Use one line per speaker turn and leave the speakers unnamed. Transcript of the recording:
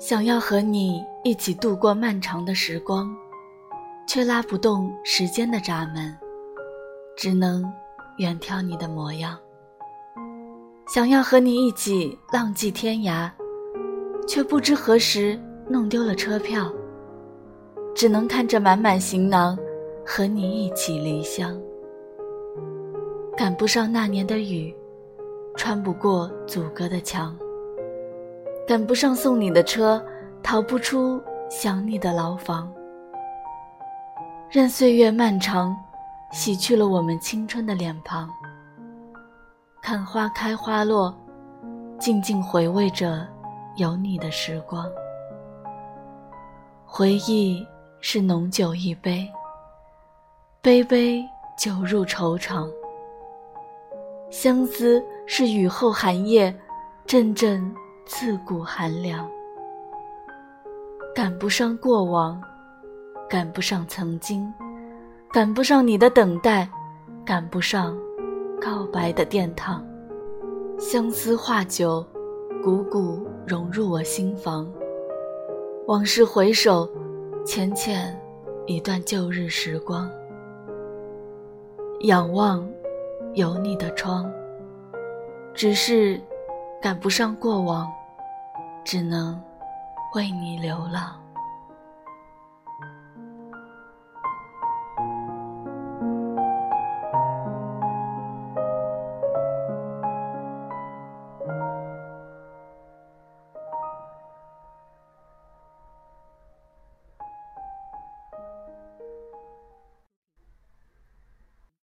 想要和你一起度过漫长的时光，却拉不动时间的闸门，只能远眺你的模样。想要和你一起浪迹天涯，却不知何时弄丢了车票，只能看着满满行囊，和你一起离乡。赶不上那年的雨，穿不过阻隔的墙。赶不上送你的车，逃不出想你的牢房。任岁月漫长，洗去了我们青春的脸庞。看花开花落，静静回味着有你的时光。回忆是浓酒一杯，杯杯酒入愁肠。相思是雨后寒夜，阵阵。刺骨寒凉，赶不上过往，赶不上曾经，赶不上你的等待，赶不上告白的殿堂。相思化酒，汩汩融入我心房。往事回首，浅浅一段旧日时光。仰望有你的窗，只是赶不上过往。只能为你流浪。